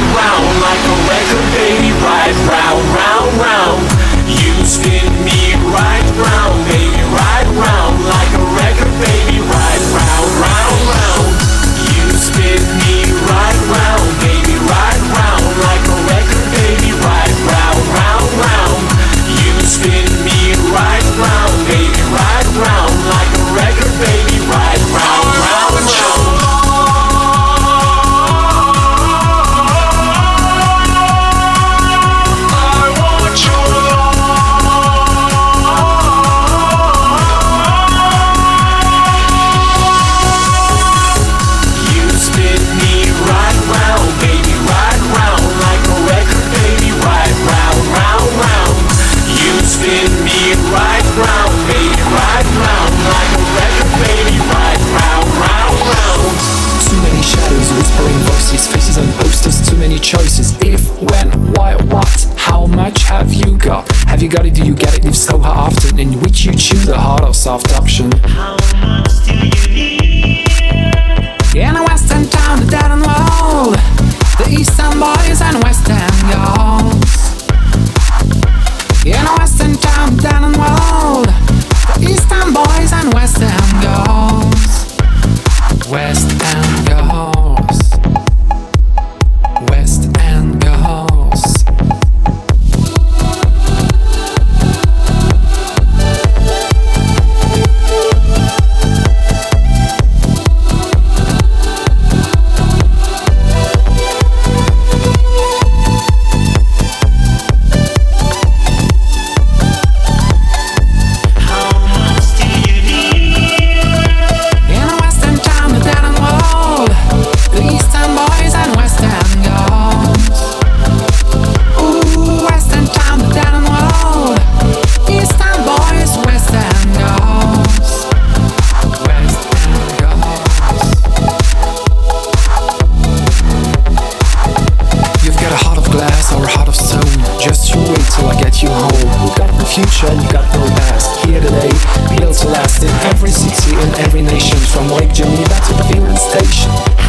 round to the Finland station.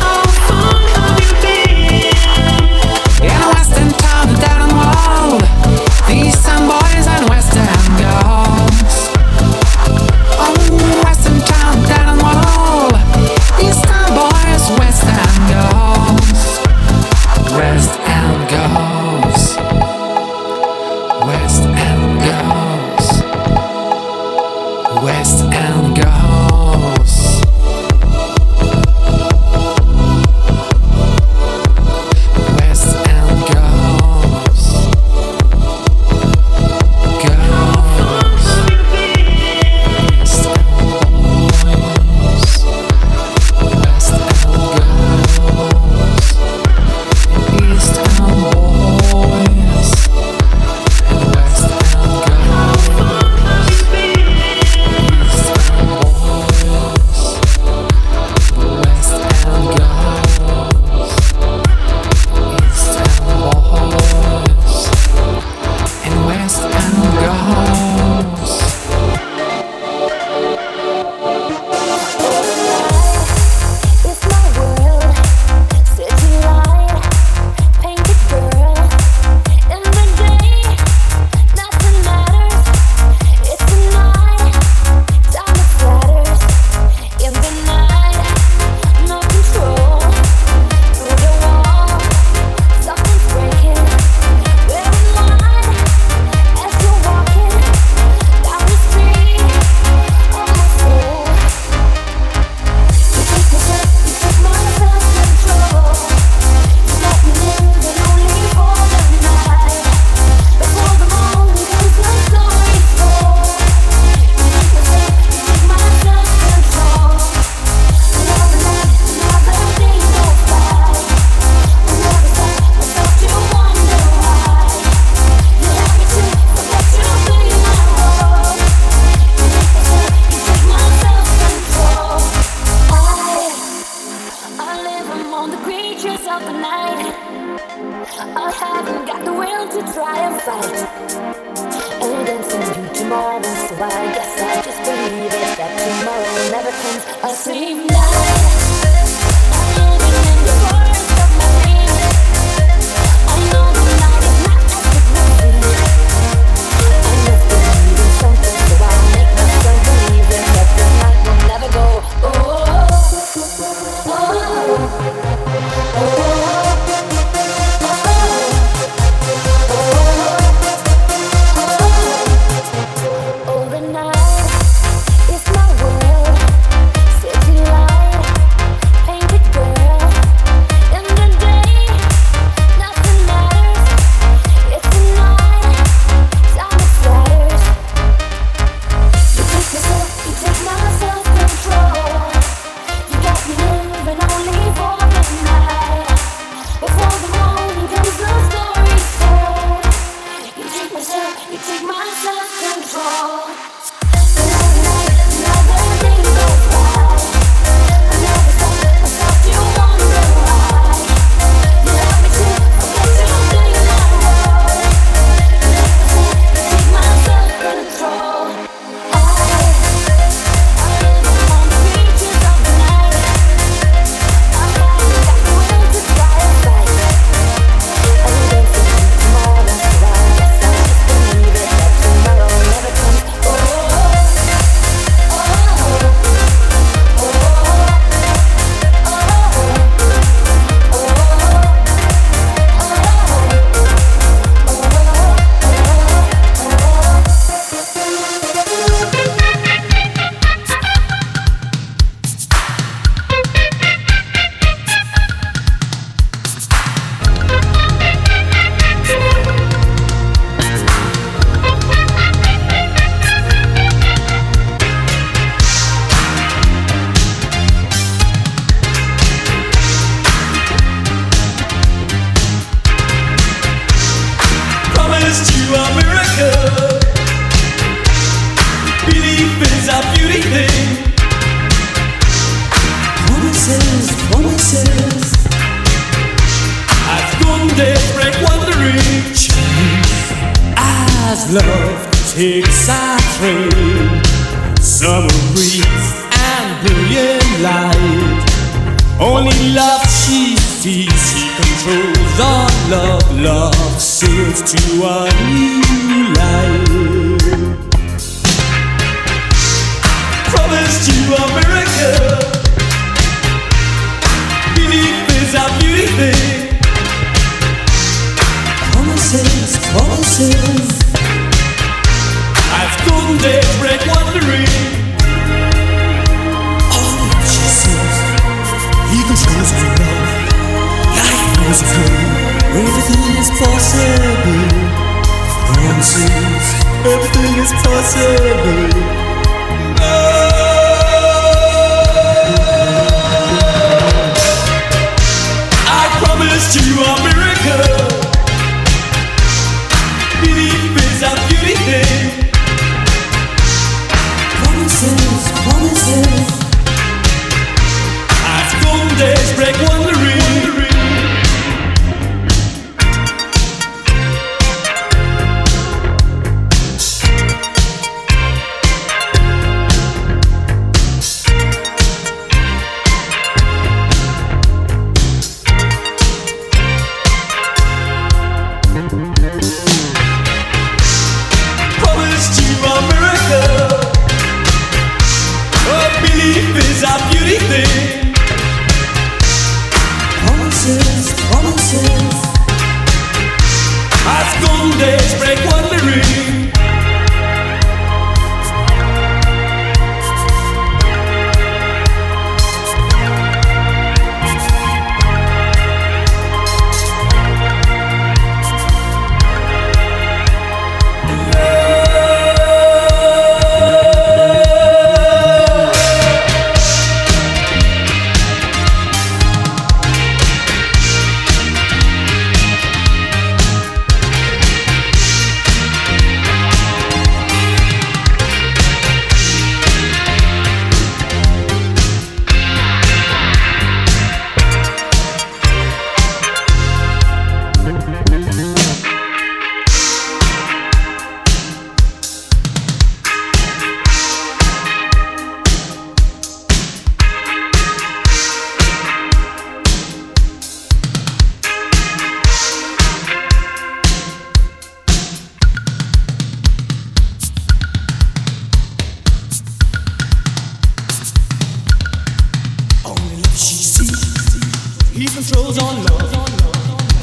distance throws on love.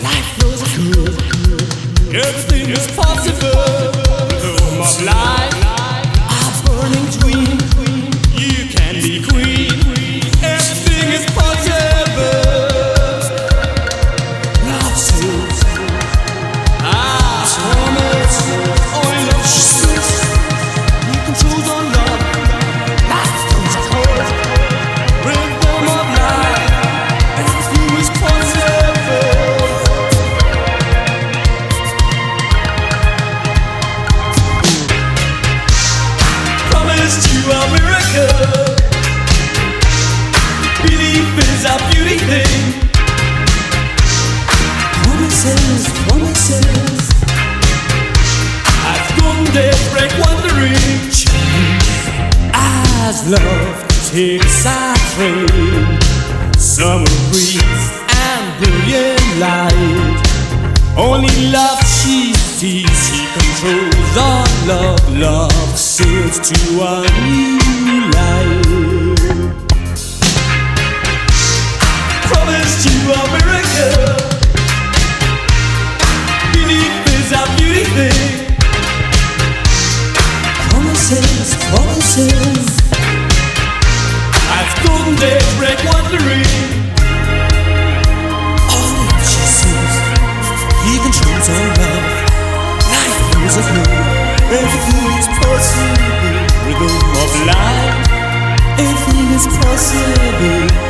Life. Everything is possible. You can be queen. Love takes a train. Summer breeze and brilliant light. Only love she sees, she controls all love. Love sails to a new life. Rhythm of life. Everything is possible.